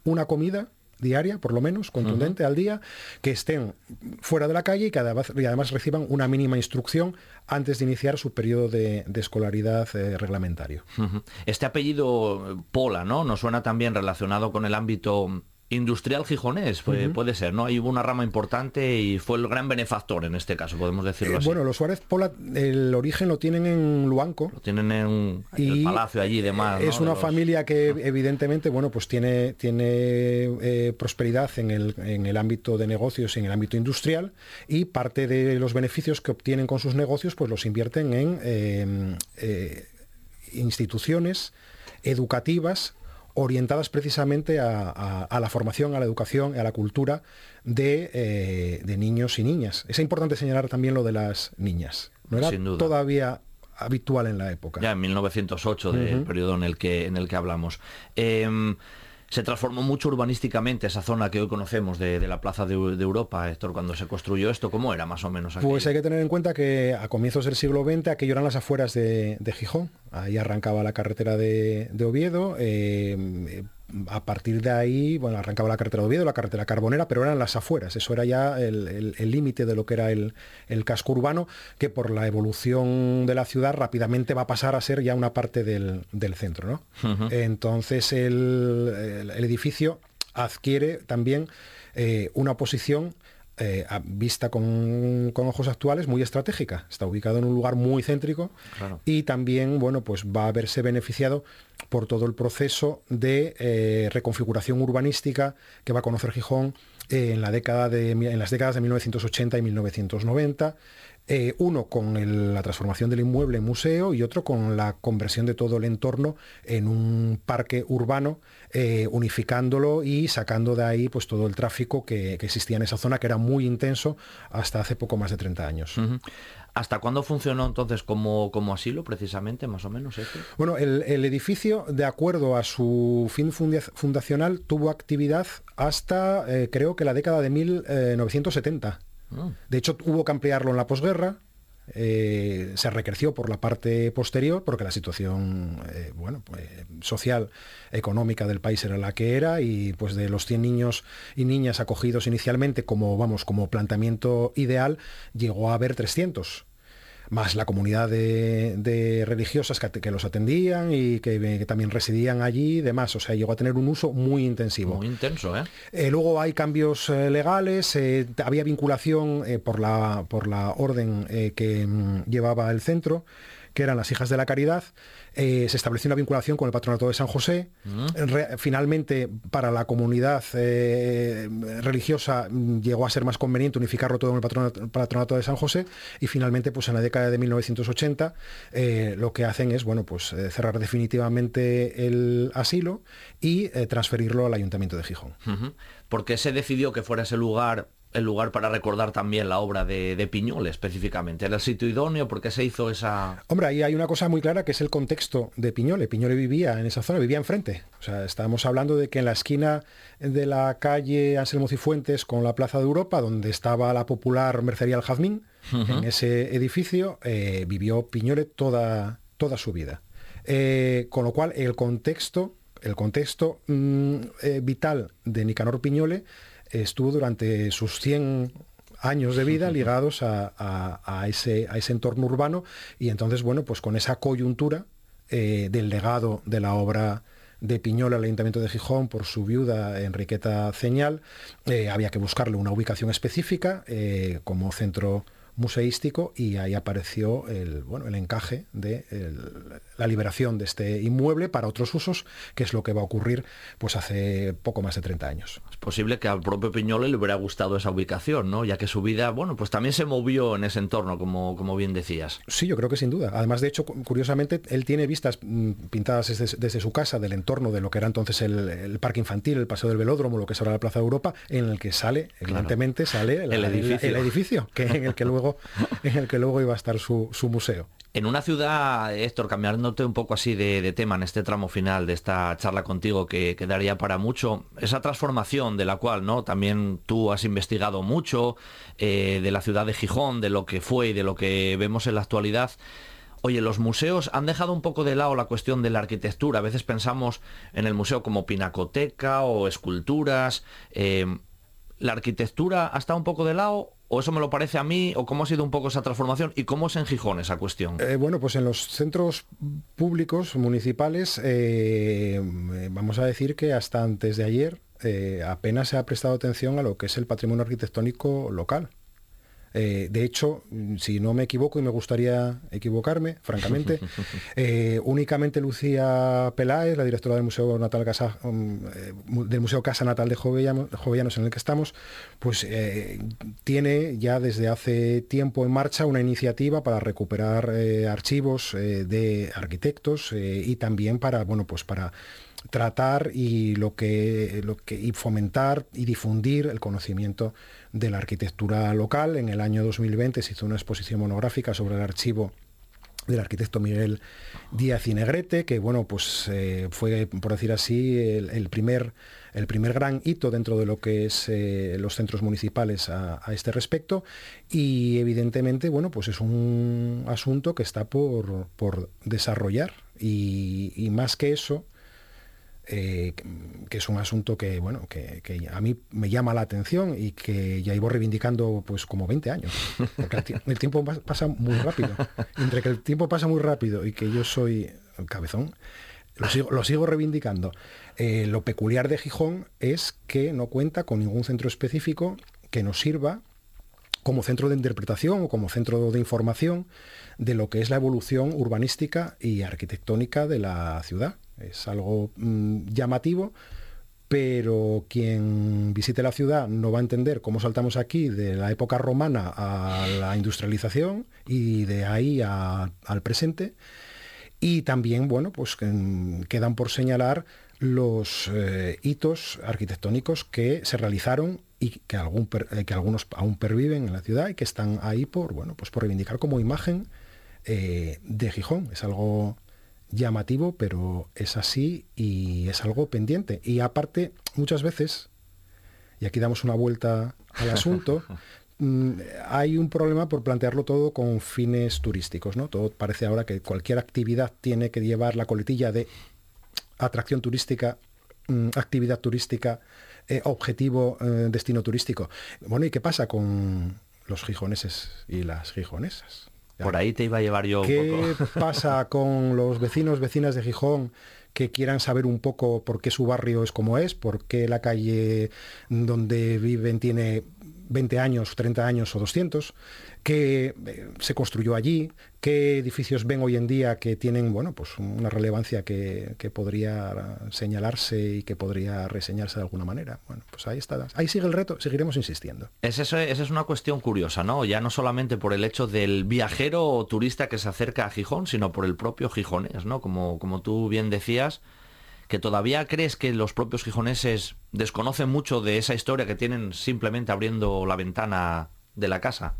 una comida diaria, por lo menos, contundente al día, que estén fuera de la calle y que además, y además reciban una mínima instrucción antes de iniciar su periodo de, escolaridad eh, reglamentario. Este apellido Pola, ¿no? Nos suena también relacionado con el ámbito industrial gijonés, puede, ser, ¿no? Ahí hubo una rama importante y fue el gran benefactor en este caso, podemos decirlo eh, así. Bueno, los Suárez Pola, el origen lo tienen en Luanco. Lo tienen en el palacio allí y demás. Es una familia que evidentemente, bueno, pues tiene, tiene eh, prosperidad en el, en el ámbito de negocios y en el ámbito industrial y parte de los beneficios que obtienen con sus negocios, pues los invierten en eh, instituciones educativas orientadas precisamente a, la formación, a la educación, a la cultura eh, de, niños y niñas. Es importante señalar también lo de las niñas. No era todavía habitual en la época. Ya en 1908, del periodo en el que, en el que hablamos. Em, se transformó mucho urbanísticamente esa zona que hoy conocemos de, la Plaza de, Europa, Héctor, cuando se construyó esto, ¿cómo era más o menos? Pues hay que tener en cuenta que a comienzos del siglo XX aquello eran las afueras de, Gijón, ahí arrancaba la carretera de, Oviedo, eh, a partir de ahí, bueno, arrancaba la carretera de Oviedo, la carretera carbonera, pero eran las afueras, eso era ya el límite de lo que era el, casco urbano, que por la evolución de la ciudad rápidamente va a pasar a ser ya una parte del, centro. Entonces el, edificio adquiere también eh, una posición eh, vista con, ojos actuales muy estratégica. Está ubicado en un lugar muy céntrico y también bueno, pues va a verse beneficiado por todo el proceso de eh, reconfiguración urbanística que va a conocer Gijón en, la década de, en las décadas de 1980 y 1990. Eh, uno con la transformación del inmueble en museo y otro con la conversión de todo el entorno en un parque urbano, eh, unificándolo y sacando de ahí pues, todo el tráfico que, existía en esa zona, que era muy intenso hasta hace poco más de 30 años. ¿Hasta cuándo funcionó entonces como, como asilo, precisamente, más o menos? Este? Bueno, el, edificio, de acuerdo a su fin fundacional, tuvo actividad hasta, eh, creo que la década de 1970. De hecho, hubo que ampliarlo en la posguerra. Eh, se recreció por la parte posterior porque la situación eh, bueno, pues, social, económica del país era la que era y pues de los 100 niños y niñas acogidos inicialmente como, vamos, como planteamiento ideal, llegó a haber 300 más la comunidad de, religiosas que, los atendían y que, también residían allí y demás. O sea, llegó a tener un uso muy intensivo. Muy intenso, ¿eh? eh luego hay cambios eh, legales, eh, había vinculación por, la, por la orden que mm, llevaba el centro que eran las hijas de la caridad, eh, se estableció una vinculación con el patronato de San José. Mm. finalmente, para la comunidad eh, religiosa llegó a ser más conveniente unificarlo todo en el patronato, de San José y finalmente, pues en la década de 1980, eh, lo que hacen es, bueno, pues cerrar definitivamente el asilo y transferirlo al Ayuntamiento de Gijón. ¿Por qué se decidió que fuera ese lugar el lugar para recordar también la obra de, de Piñol específicamente. ¿Era el sitio idóneo? ¿Por qué se hizo esa...? Hombre, ahí hay una cosa muy clara que es el contexto de Piñole. Piñole vivía en esa zona, vivía enfrente. O sea, estábamos hablando de que en la esquina de la calle Anselmo Cifuentes con la Plaza de Europa, donde estaba la popular Mercería El Jazmín, en ese edificio eh, vivió Piñole toda, toda su vida. Eh, con lo cual, el contexto, el contexto mm, eh, vital de Nicanor Piñole estuvo durante sus 100 años de vida <laughs> ligados a, ese, a ese entorno urbano. Y entonces, bueno, pues con esa coyuntura eh, del legado de la obra de Piñol al Ayuntamiento de Gijón por su viuda Enriqueta Ceñal, eh, había que buscarle una ubicación específica eh, como centro museístico y ahí apareció el, bueno, el encaje de la liberación de este inmueble para otros usos, que es lo que va a ocurrir pues hace poco más de 30 años. Es posible que al propio Piñole le hubiera gustado esa ubicación, ¿no? Ya que su vida, bueno, pues también se movió en ese entorno, como, como bien decías. Sí, yo creo que sin duda. Además, de hecho, curiosamente, él tiene vistas mm, pintadas desde, su casa del entorno de lo que era entonces el, parque infantil, el paseo del velódromo, lo que es ahora la Plaza de Europa, en el que sale, evidentemente, sale el, edificio. el, edificio, que en el que luego, <laughs> en el que luego iba a estar su, museo. En una ciudad, Héctor, cambiándote un poco así de, tema en este tramo final de esta charla contigo que quedaría para mucho, esa transformación de la cual no también tú has investigado mucho, eh, de la ciudad de Gijón, de lo que fue y de lo que vemos en la actualidad. Oye, los museos han dejado un poco de lado la cuestión de la arquitectura. A veces pensamos en el museo como pinacoteca o esculturas. Eh, ¿La arquitectura ha estado un poco de lado ¿O eso me lo parece a mí? ¿O cómo ha sido un poco esa transformación? ¿Y cómo es en Gijón esa cuestión? Eh, bueno, pues en los centros públicos municipales, eh, vamos a decir que hasta antes de ayer eh, apenas se ha prestado atención a lo que es el patrimonio arquitectónico local. Eh, de hecho, si no me equivoco, y me gustaría equivocarme, francamente, <laughs> eh, únicamente Lucía Peláez, la directora del Museo Natal Casa, um, eh, del Museo Casa Natal de Jovellanos, en el que estamos, pues tiene ya desde hace tiempo en marcha una iniciativa para recuperar archivos de arquitectos y también para, bueno, pues para tratar y lo que, lo que y fomentar y difundir el conocimiento de la arquitectura local. En el año 2020 se hizo una exposición monográfica sobre el archivo del arquitecto Miguel Díaz y Negrete, que bueno, pues eh, fue, por decir así, el, primer, el primer gran hito dentro de lo que es eh, los centros municipales a, este respecto. Y evidentemente, bueno, pues es un asunto que está por, desarrollar. y, más que eso, eh, que es un asunto que, bueno, que, a mí me llama la atención y que ya iba reivindicando pues como 20 años. Porque el, tiempo pasa muy rápido. Entre que el tiempo pasa muy rápido y que yo soy cabezón, lo sigo, lo sigo reivindicando. Eh, lo peculiar de Gijón es que no cuenta con ningún centro específico que nos sirva como centro de interpretación o como centro de información de lo que es la evolución urbanística y arquitectónica de la ciudad. Es algo mm, llamativo, pero quien visite la ciudad no va a entender cómo saltamos aquí de la época romana a la industrialización y de ahí al presente. Y también, bueno, pues quedan por señalar los eh, hitos arquitectónicos que se realizaron y que, algún, eh, que algunos aún perviven en la ciudad y que están ahí por, bueno, pues por reivindicar como imagen eh, de Gijón. Es algo llamativo, pero es así y es algo pendiente. Y aparte, muchas veces, y aquí damos una vuelta al asunto, <laughs> mm, hay un problema por plantearlo todo con fines turísticos, ¿no? Todo parece ahora que cualquier actividad tiene que llevar la coletilla de atracción turística, mm, actividad turística, eh, objetivo, eh, destino turístico. Bueno, ¿y qué pasa con los gijoneses y las gijonesas? Por ahí te iba a llevar yo ¿Qué <laughs> pasa con los vecinos, vecinas de Gijón que quieran saber un poco por qué su barrio es como es, por qué la calle donde viven tiene 20 años, 30 años o 200? qué eh, se construyó allí, qué edificios ven hoy en día que tienen bueno, pues una relevancia que, podría señalarse y que podría reseñarse de alguna manera. Bueno, pues ahí está. Ahí sigue el reto, seguiremos insistiendo. Es esa es una cuestión curiosa, ¿no? Ya no solamente por el hecho del viajero o turista que se acerca a Gijón, sino por el propio gijonés, ¿no? Como, como tú bien decías, que todavía crees que los propios gijoneses desconocen mucho de esa historia que tienen simplemente abriendo la ventana de la casa.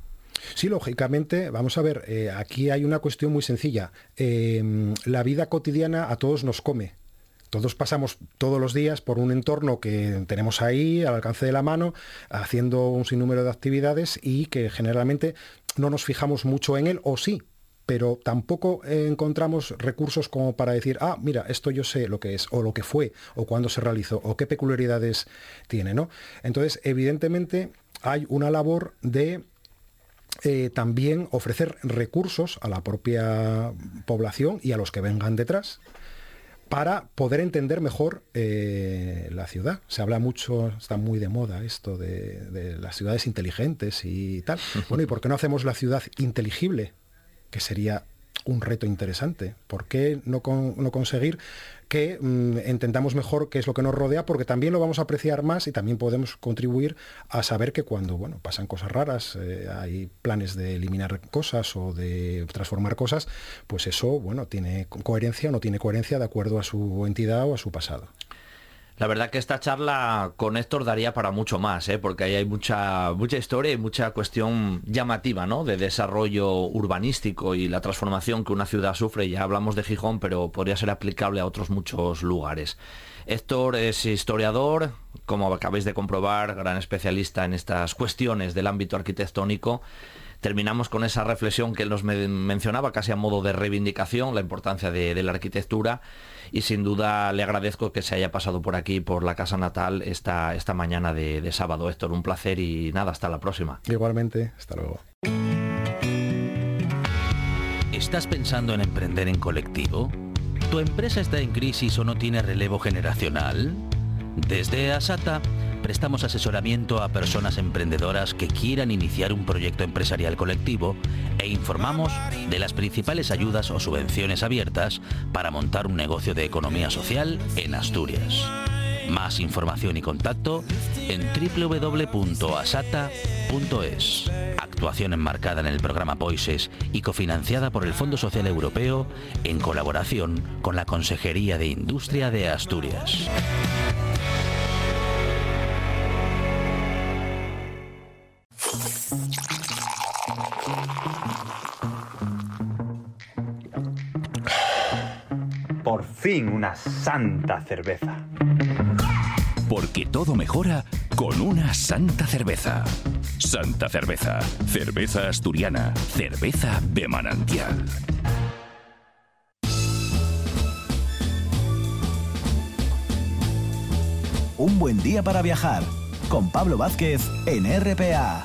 Sí, lógicamente, vamos a ver, eh, aquí hay una cuestión muy sencilla. Em, la vida cotidiana a todos nos come. Todos pasamos todos los días por un entorno que tenemos ahí al alcance de la mano, haciendo un sinnúmero de actividades y que generalmente no nos fijamos mucho en él, o sí, pero tampoco encontramos recursos como para decir, ah, mira, esto yo sé lo que es, o lo que fue, o cuándo se realizó, o qué peculiaridades tiene, ¿no? Entonces, evidentemente, hay una labor de eh, también ofrecer recursos a la propia población y a los que vengan detrás para poder entender mejor eh, la ciudad. Se habla mucho, está muy de moda esto de, las ciudades inteligentes y tal. Bueno, ¿y por qué no hacemos la ciudad inteligible? Que sería un reto interesante. ¿Por qué no, conseguir que mm, entendamos mejor qué es lo que nos rodea, porque también lo vamos a apreciar más y también podemos contribuir a saber que cuando bueno, pasan cosas raras, eh, hay planes de eliminar cosas o de transformar cosas, pues eso bueno, tiene coherencia o no tiene coherencia de acuerdo a su entidad o a su pasado. La verdad que esta charla con Héctor daría para mucho más, ¿eh? porque ahí hay mucha, mucha historia y mucha cuestión llamativa ¿no? de desarrollo urbanístico y la transformación que una ciudad sufre. Ya hablamos de Gijón, pero podría ser aplicable a otros muchos lugares. Héctor es historiador, como acabáis de comprobar, gran especialista en estas cuestiones del ámbito arquitectónico terminamos con esa reflexión que nos mencionaba casi a modo de reivindicación, la importancia de, la arquitectura y sin duda le agradezco que se haya pasado por aquí, por la casa natal, esta, esta mañana de, de sábado. Héctor, un placer y nada, hasta la próxima. Igualmente, hasta luego. ¿Estás pensando en emprender en colectivo? ¿Tu empresa está en crisis o no tiene relevo generacional? Desde Asata prestamos asesoramiento a personas emprendedoras que quieran iniciar un proyecto empresarial colectivo e informamos de las principales ayudas o subvenciones abiertas para montar un negocio de economía social en Asturias. Más información y contacto en www.asata.es. Actuación enmarcada en el programa POISES y cofinanciada por el Fondo Social Europeo en colaboración con la Consejería de Industria de Asturias. Por fin una santa cerveza. Porque todo mejora con una santa cerveza. Santa cerveza. Cerveza asturiana. Cerveza de manantial. Un buen día para viajar con Pablo Vázquez en RPA.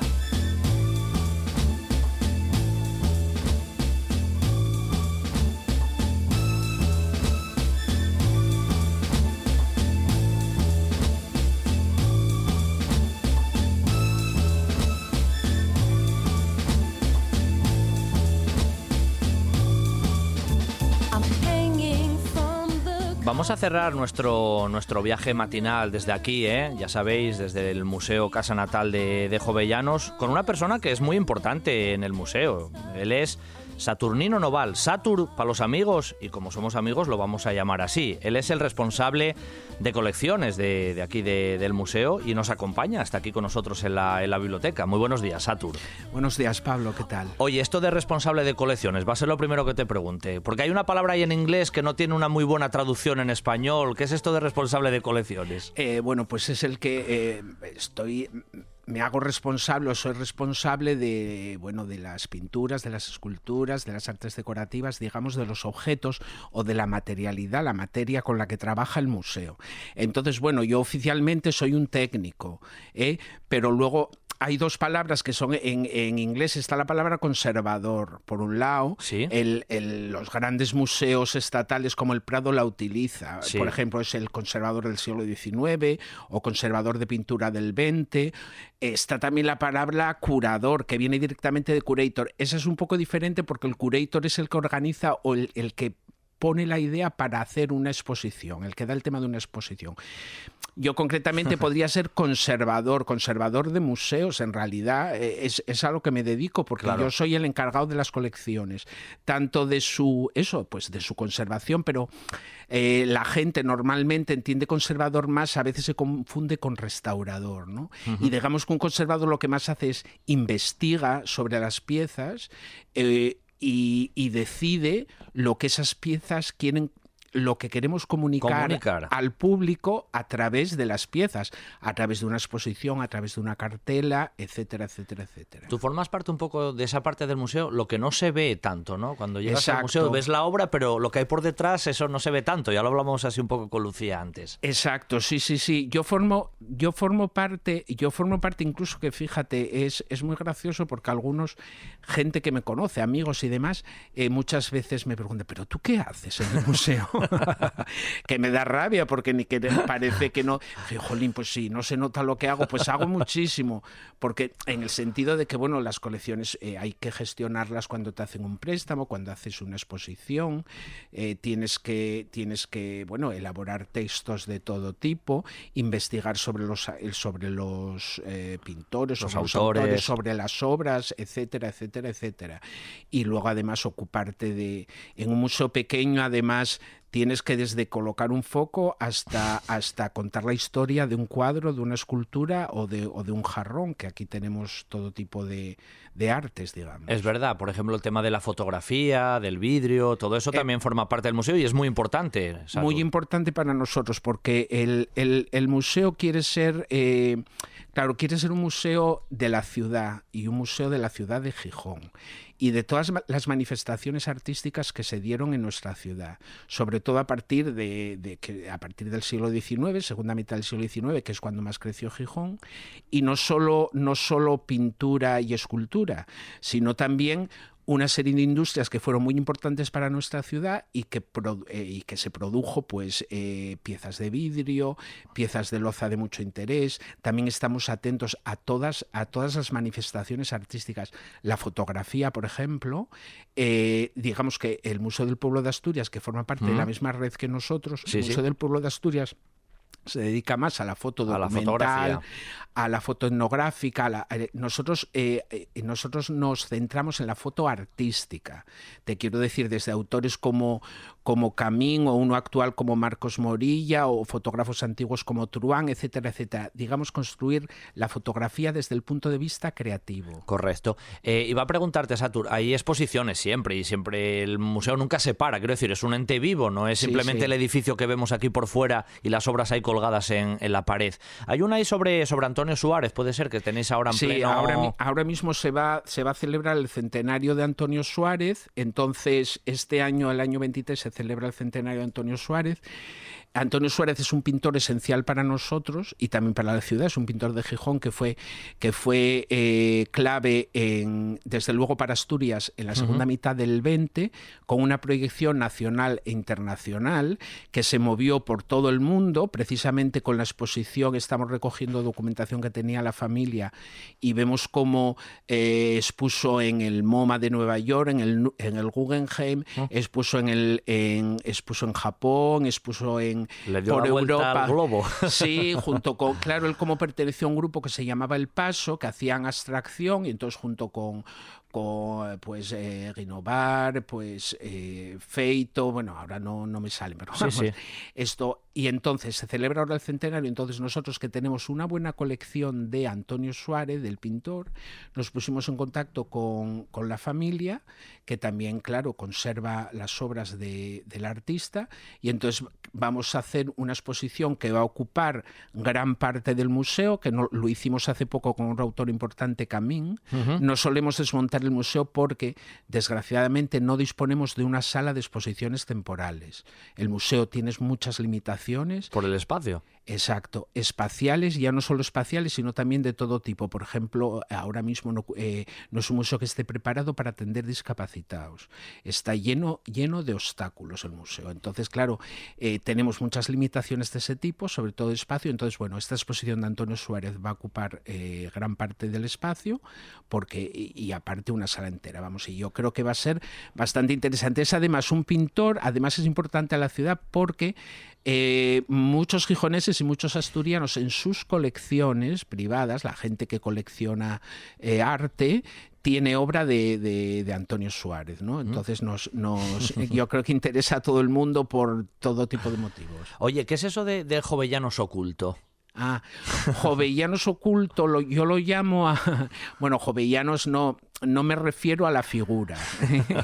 Vamos a cerrar nuestro, nuestro viaje matinal desde aquí, ¿eh? ya sabéis, desde el Museo Casa Natal de, de Jovellanos, con una persona que es muy importante en el museo. Él es Saturnino Noval, Satur para los amigos, y como somos amigos lo vamos a llamar así. Él es el responsable de colecciones de, aquí del museo y nos acompaña, está aquí con nosotros en la, en la biblioteca. Muy buenos días, Satur. Buenos días, Pablo, ¿qué tal? Oye, esto de responsable de colecciones va a ser lo primero que te pregunte, porque hay una palabra ahí en inglés que no tiene una muy buena traducción en español. ¿Qué es esto de responsable de colecciones? Eh, bueno, pues es el que eh, estoy me hago responsable o soy responsable de bueno de las pinturas, de las esculturas, de las artes decorativas, digamos de los objetos o de la materialidad, la materia con la que trabaja el museo. Entonces, bueno, yo oficialmente soy un técnico, ¿eh? pero luego hay dos palabras que son en, inglés está la palabra conservador por un lado los grandes museos estatales como el Prado la utiliza. Por ejemplo es el conservador del siglo XIX o conservador de pintura del XX está también la palabra curador que viene directamente de curator. Esa es un poco diferente porque el curator es el que organiza o el, el que pone la idea para hacer una exposición, el que da el tema de una exposición. Yo concretamente podría ser conservador, conservador de museos, en realidad eh, es, a lo que me dedico, porque yo soy el encargado de las colecciones, tanto de su, eso, pues de su conservación, pero eh, la gente normalmente entiende conservador más, a veces se confunde con restaurador, ¿no? Y digamos que un conservador lo que más hace es investiga sobre las piezas, eh, y, decide lo que esas piezas quieren lo que queremos comunicar, al público a través de las piezas, a través de una exposición, a través de una cartela, etcétera, etcétera, etcétera. Tú formas parte un poco de esa parte del museo, lo que no se ve tanto, ¿no? Cuando llegas al museo ves la obra, pero lo que hay por detrás, eso no se ve tanto. Ya lo hablamos así un poco con Lucía antes. Exacto, sí, sí, sí. Yo formo, yo formo parte, yo formo parte incluso que fíjate, es, es muy gracioso porque algunos, gente que me conoce, amigos y demás, eh, muchas veces me preguntan, ¿pero tú qué haces en el museo? <laughs> que me da rabia porque ni que parece que no. Jolín, pues sí, no se nota lo que hago, pues hago muchísimo. Porque en el sentido de que, bueno, las colecciones eh, hay que gestionarlas cuando te hacen un préstamo, cuando haces una exposición, eh, tienes, que, tienes que, bueno, elaborar textos de todo tipo, investigar sobre los, sobre los eh, pintores, los sobre los autores, sobre las obras, etcétera, etcétera, etcétera. Y luego además ocuparte de, en un museo pequeño, además tienes que desde colocar un foco hasta, hasta contar la historia de un cuadro, de una escultura o de, o de un jarrón, que aquí tenemos todo tipo de, de artes, digamos. Es verdad, por ejemplo, el tema de la fotografía, del vidrio, todo eso también forma parte del museo y es muy importante. Muy importante para nosotros porque el, el, el museo quiere ser, eh, claro, quiere ser un museo de la ciudad y un museo de la ciudad de Gijón y de todas las manifestaciones artísticas que se dieron en nuestra ciudad, sobre todo a partir de, a partir del siglo XIX, segunda mitad del siglo XIX, que es cuando más creció Gijón, y no solo no solo pintura y escultura, sino también una serie de industrias que fueron muy importantes para nuestra ciudad y que, eh, y que se produjo pues eh, piezas de vidrio, piezas de loza de mucho interés. También estamos atentos a todas, a todas las manifestaciones artísticas. La fotografía, por ejemplo, eh, digamos que el Museo del Pueblo de Asturias, que forma parte de la misma red que nosotros, sí, el Museo sí. del Pueblo de Asturias se dedica más a la foto documental, a la, a la foto etnográfica. A la, a, nosotros, eh, nosotros nos centramos en la foto artística. Te quiero decir, desde autores como, como Camín o uno actual como Marcos Morilla o fotógrafos antiguos como Truán, etcétera, etcétera. Digamos, construir la fotografía desde el punto de vista creativo. Correcto. Eh, iba a preguntarte, Satur, hay exposiciones siempre y siempre el museo nunca se para. Quiero decir, es un ente vivo, no es simplemente sí, sí. el edificio que vemos aquí por fuera y las obras ahí colgadas en, en, la pared. Hay una ahí sobre, sobre Antonio Suárez, puede ser que tenéis ahora en sí, pleno... ahora, ahora mismo se va, se va a celebrar el centenario de Antonio Suárez, entonces este año, el año 23, se celebra el centenario de Antonio Suárez. Antonio Suárez es un pintor esencial para nosotros y también para la ciudad. Es un pintor de Gijón que fue, que fue eh, clave, en, desde luego, para Asturias en la segunda uh -huh. mitad del 20, con una proyección nacional e internacional que se movió por todo el mundo, precisamente con la exposición. Estamos recogiendo documentación que tenía la familia y vemos cómo eh, expuso en el MoMA de Nueva York, en el, en el Guggenheim, uh -huh. expuso, en el, en, expuso en Japón, expuso en le dio por la Europa. al globo. <laughs> Sí, junto con, claro, él como perteneció a un grupo que se llamaba El Paso, que hacían abstracción, y entonces junto con, con pues eh, Rinovar, pues eh, Feito, bueno, ahora no, no me sale, pero sí, vamos, sí. esto, y entonces se celebra ahora el centenario, entonces nosotros que tenemos una buena colección de Antonio Suárez, del pintor, nos pusimos en contacto con, con la familia, que también, claro, conserva las obras de, del artista, y entonces vamos a hacer una exposición que va a ocupar gran parte del museo, que no, lo hicimos hace poco con un autor importante, Camín, uh -huh. no solemos desmontar el museo porque desgraciadamente no disponemos de una sala de exposiciones temporales. El museo tiene muchas limitaciones. Por el espacio. Exacto, espaciales, ya no solo espaciales, sino también de todo tipo. Por ejemplo, ahora mismo no, eh, no es un museo que esté preparado para atender discapacitados. Está lleno, lleno de obstáculos el museo. Entonces, claro, eh, tenemos muchas limitaciones de ese tipo, sobre todo de espacio. Entonces, bueno, esta exposición de Antonio Suárez va a ocupar eh, gran parte del espacio, porque, y, y aparte una sala entera, vamos, y yo creo que va a ser bastante interesante. Es además un pintor, además es importante a la ciudad porque eh, muchos gijoneses y muchos asturianos en sus colecciones privadas, la gente que colecciona eh, arte, tiene obra de, de, de, Antonio Suárez, ¿no? Entonces nos, nos, yo creo que interesa a todo el mundo por todo tipo de motivos. Oye, ¿qué es eso de, de Jovellanos oculto? Ah, Jovellanos oculto, lo, yo lo llamo a... Bueno, Jovellanos no, no me refiero a la figura.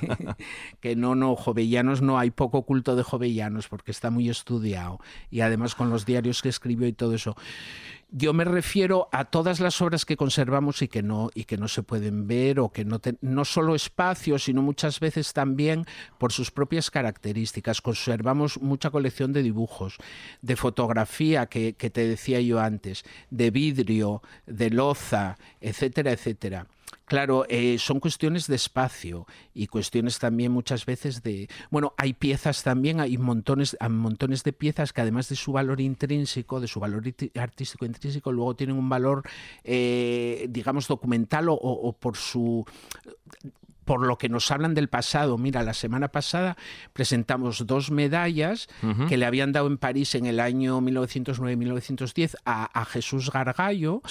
<laughs> que no, no, Jovellanos no, hay poco culto de Jovellanos porque está muy estudiado. Y además con los diarios que escribió y todo eso. Yo me refiero a todas las obras que conservamos y que no, y que no se pueden ver o que no, no solo espacio, sino muchas veces también por sus propias características. Conservamos mucha colección de dibujos, de fotografía que, que te decía yo antes, de vidrio, de loza, etcétera, etcétera. Claro, eh, son cuestiones de espacio y cuestiones también muchas veces de, bueno, hay piezas también, hay montones, hay montones de piezas que además de su valor intrínseco, de su valor artístico intrínseco, luego tienen un valor, eh, digamos, documental o por su por lo que nos hablan del pasado. Mira, la semana pasada presentamos dos medallas que le habían dado en París en el año 1909-1910 a, Jesús Gargallo,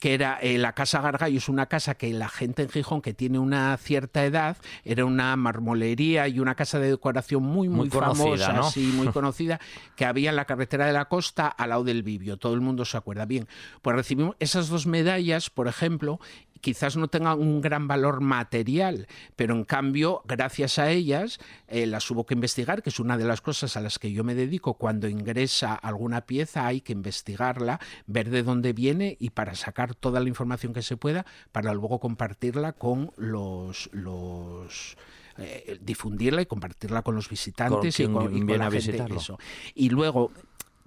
que era eh, la Casa Gargallo, es una casa que la gente en Gijón que tiene una cierta edad, era una marmolería y una casa de decoración muy, muy, famosa, muy <laughs> conocida, que había en la carretera de la costa al lado del Vivio. Todo el mundo se acuerda. Bien, pues recibimos esas dos medallas, por ejemplo, quizás no tengan un gran valor material, pero en cambio, gracias a ellas, eh, las hubo que investigar, que es una de las cosas a las que yo me dedico. Cuando ingresa alguna pieza hay que investigarla, ver de dónde viene y para sacar toda la información que se pueda, para luego compartirla con los... los eh, difundirla y compartirla con los visitantes y con, y la gente. Eso. Y luego,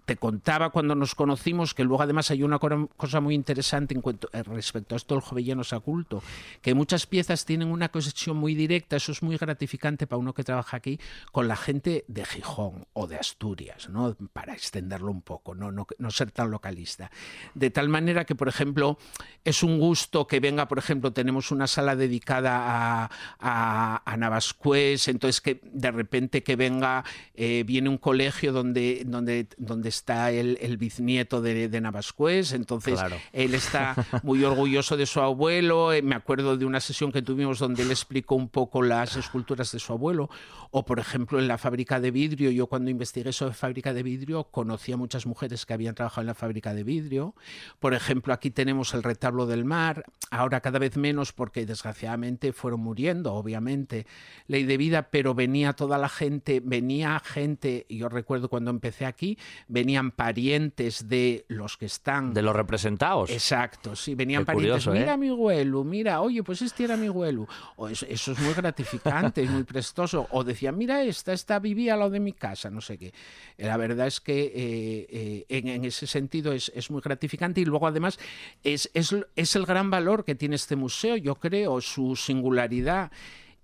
te contaba cuando nos conocimos que luego además hay una cosa muy interesante en cuanto, eh, respecto a esto del jovellanos oculto, que muchas piezas tienen una conexión muy directa, eso es muy gratificante para uno que trabaja aquí, con la gente de Gijón o de Asturias, ¿no? para extenderlo un poco, no, no, no ser tan localista. De tal manera que, por ejemplo, es un gusto que venga, por ejemplo, tenemos una sala dedicada a, a, a Navascués, entonces que de repente que venga, eh, viene un colegio donde, donde, donde está el, bisnieto de, de, Navascués, entonces él está muy orgulloso de su abuelo. Eh, me acuerdo de una sesión que tuvimos donde él explicó un poco las esculturas de su abuelo. O, por ejemplo, en la fábrica de vidrio, yo cuando investigué sobre fábrica de vidrio conocí a muchas mujeres que habían trabajado en la fábrica de vidrio. Por ejemplo, aquí tenemos el retablo del mar, ahora cada vez menos porque desgraciadamente fueron muriendo, obviamente, ley de vida, pero venía toda la gente, venía gente, yo recuerdo cuando empecé aquí, venía venían parientes de los que están... De los representados. Exacto, sí, venían parientes. mira ¿eh? mi huelu, mira, oye, pues este era mi huelu. O eso, es muy gratificante, es muy prestoso. O decían, mira esta, esta vivía al lado de mi casa, no sé qué. La verdad es que eh, eh, en, ese sentido es, es, muy gratificante y luego además es, es, es el gran valor que tiene este museo, yo creo, su singularidad.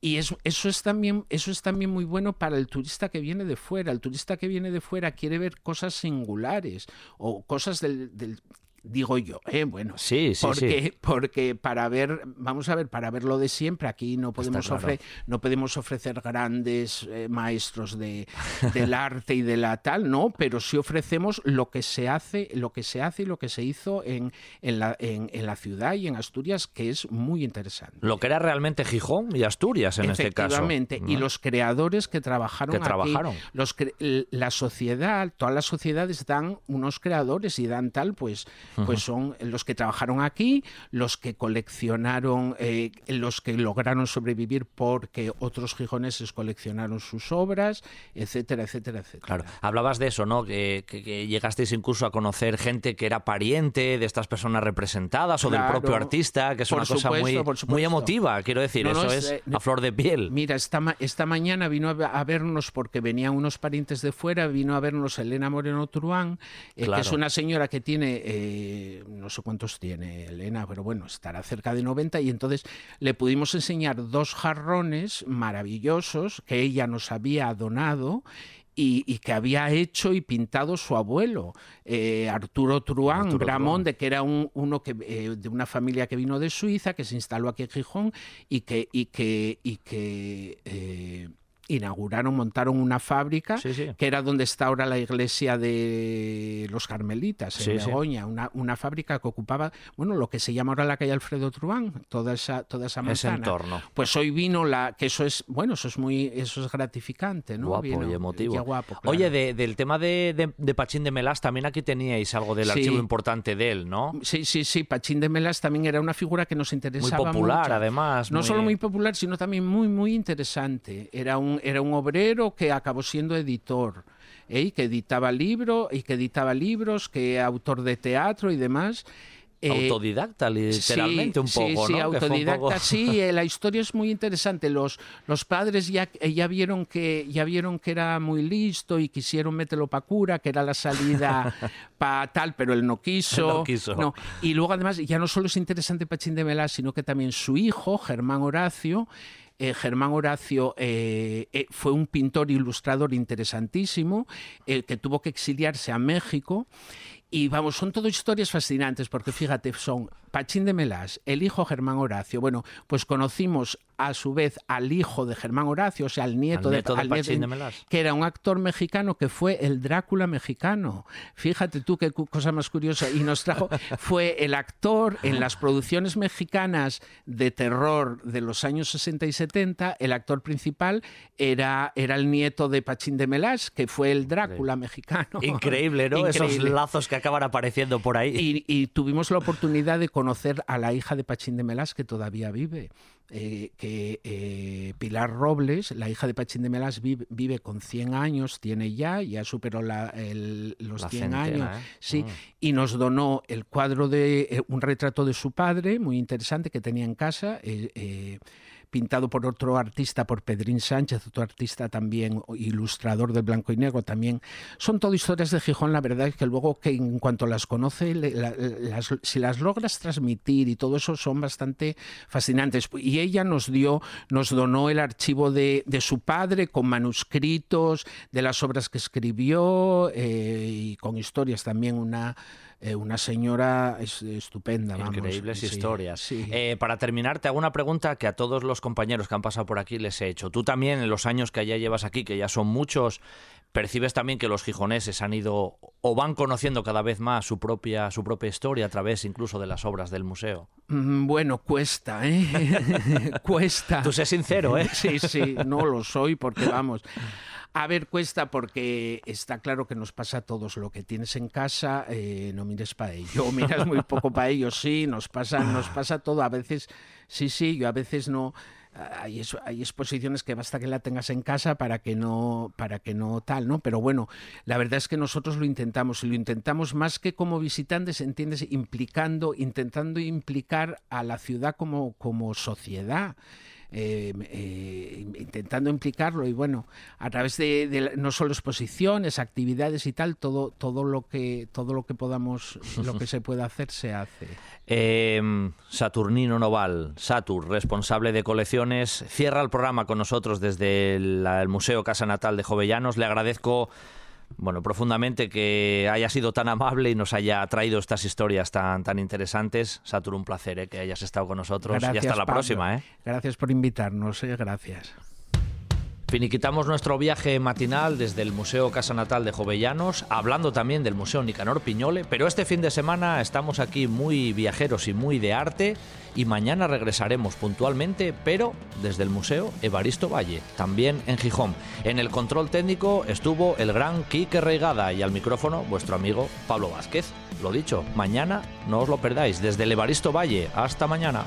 Y eso, eso, es también, eso es también muy bueno para el turista que viene de fuera. El turista que viene de fuera quiere ver cosas singulares o cosas del, digo yo, ¿eh? bueno, sí, sí, porque, porque para ver, vamos a ver, para ver lo de siempre, aquí no podemos, no podemos ofrecer grandes eh, maestros de, del <laughs> arte y de la tal, no, pero sí ofrecemos lo que se hace, lo que se hace y lo que se hizo en, en, la, en, la ciudad y en Asturias, que es muy interesante. Lo que era realmente Gijón y Asturias en este caso. Efectivamente, y los creadores que trabajaron que trabajaron. los la sociedad, todas las sociedades dan unos creadores y dan tal, pues pues son los que trabajaron aquí, los que coleccionaron, eh, los que lograron sobrevivir porque otros gijoneses coleccionaron sus obras, etcétera, etcétera, etcétera. Claro, hablabas de eso, ¿no? Que, llegasteis incluso a conocer gente que era pariente de estas personas representadas o del propio artista, que es una cosa muy, muy emotiva, quiero decir, eso es, eh, a flor de piel. Mira, esta, esta mañana vino a vernos porque venían unos parientes de fuera, vino a vernos Elena Moreno Truán, eh, que es una señora que tiene no sé cuántos tiene Elena, pero bueno, estará cerca de 90 y entonces le pudimos enseñar dos jarrones maravillosos que ella nos había donado y, que había hecho y pintado su abuelo, eh, Arturo Truán Bramón, de que era un, uno que, eh, de una familia que vino de Suiza, que se instaló aquí en Gijón y que, y que, y que eh, inauguraron, montaron una fábrica que era donde está ahora la iglesia de los Carmelitas, en Begoña, una, una, fábrica que ocupaba, bueno, lo que se llama ahora la calle Alfredo Truán, toda esa, toda esa manzana. entorno. Pues hoy vino la, que eso es, bueno, eso es muy, eso es gratificante, ¿no? Guapo y emotivo. Oye, del tema de, de, Pachín de Melas, también aquí teníais algo del archivo importante de él, ¿no? Sí, sí, sí, Pachín de Melas también era una figura que nos interesaba Muy popular, además. No solo muy popular, sino también muy, muy interesante. Era un era un obrero que acabó siendo editor, ¿eh? que editaba libros y que editaba libros, que autor de teatro y demás. Eh, autodidacta, literalmente, un poco, sí, ¿no? Sí, autodidacta, <laughs> sí. Eh, la historia es muy interesante. Los, los padres ya, eh, ya, vieron que, ya vieron que era muy listo y quisieron meterlo para cura, que era la salida <laughs> para tal, pero él no quiso. No quiso. Y luego, además, ya no solo es interesante Pachín de Melás, sino que también su hijo, Germán Horacio, Germán Horacio fue un pintor ilustrador interesantísimo que tuvo que exiliarse a México. Y vamos, son todo historias fascinantes porque fíjate, son Pachín de Melás, el hijo Germán Horacio. Bueno, pues conocimos a su vez al hijo de Germán Horacio, o sea, al nieto, de, Pachín de Melás. que era un actor mexicano que fue el Drácula mexicano. Fíjate tú qué cosa más curiosa. Y nos trajo, <laughs> fue el actor en las producciones mexicanas de terror de los años 60 y 70, el actor principal era, era el nieto de Pachín de Melás, que fue el Drácula mexicano. Increíble, ¿no? Esos lazos que acaban apareciendo por ahí. Y, tuvimos la oportunidad de conocer a la hija de Pachín de Melás, que todavía vive. Eh, que eh, Pilar Robles, la hija de Pachín de Melás, vive, con 100 años, tiene ya, ya superó los 100 años, ¿eh? sí, mm. y nos donó el cuadro de un retrato de su padre, muy interesante, que tenía en casa pintado por otro artista, por Pedrín Sánchez, otro artista también ilustrador del blanco y negro también. Son todo historias de Gijón, la verdad es que luego que en cuanto las conoce, si las logras transmitir y todo eso son bastante fascinantes. Y ella nos dio, nos donó el archivo de, su padre con manuscritos de las obras que escribió eh, y con historias también una eh, una señora estupenda. Increíbles historias. Eh, para terminar, te hago una pregunta que a todos los compañeros que han pasado por aquí les he hecho. Tú también, en los años que ya llevas aquí, que ya son muchos, percibes también que los gijoneses han ido o van conociendo cada vez más su propia, su propia historia a través incluso de las obras del museo. Mm, bueno, cuesta, ¿eh? <laughs> cuesta. Tú sé sincero, ¿eh? sí, sí, no lo soy porque vamos. A ver, cuesta porque está claro que nos pasa a todos. Lo que tienes en casa, eh, no mires para ello. <laughs> Miras muy poco para ello, sí, nos pasa, nos pasa todo. A veces, sí, sí, yo a veces no. Hay, hay, exposiciones que basta que la tengas en casa para que no para que no tal no pero bueno la verdad es que nosotros lo intentamos y lo intentamos más que como visitantes entiendes implicando intentando implicar a la ciudad como como sociedad eh, eh, intentando implicarlo y bueno, a través de, no solo exposiciones, actividades y tal, todo, todo lo que todo lo que podamos, lo que se pueda hacer se hace. <laughs> Em, Saturnino Noval, Satur, responsable de colecciones, cierra el programa con nosotros desde el, el Museo Casa Natal de Jovellanos. Le agradezco bueno, profundamente que haya sido tan amable y nos haya traído estas historias tan, tan interesantes. Satur, un placer ¿eh? que hayas estado con nosotros y hasta la próxima. ¿eh? Gracias por invitarnos, ¿eh? gracias. Finiquitamos nuestro viaje matinal desde el Museo Casa Natal de Jovellanos, hablando también del Museo Nicanor Piñole, pero este fin de semana estamos aquí muy viajeros y muy de arte y mañana regresaremos puntualmente, pero desde el Museo Evaristo Valle, también en Gijón. En el control técnico estuvo el gran Quique Reigada y al micrófono vuestro amigo Pablo Vázquez. Lo dicho, mañana no os lo perdáis desde el Evaristo Valle. Hasta mañana.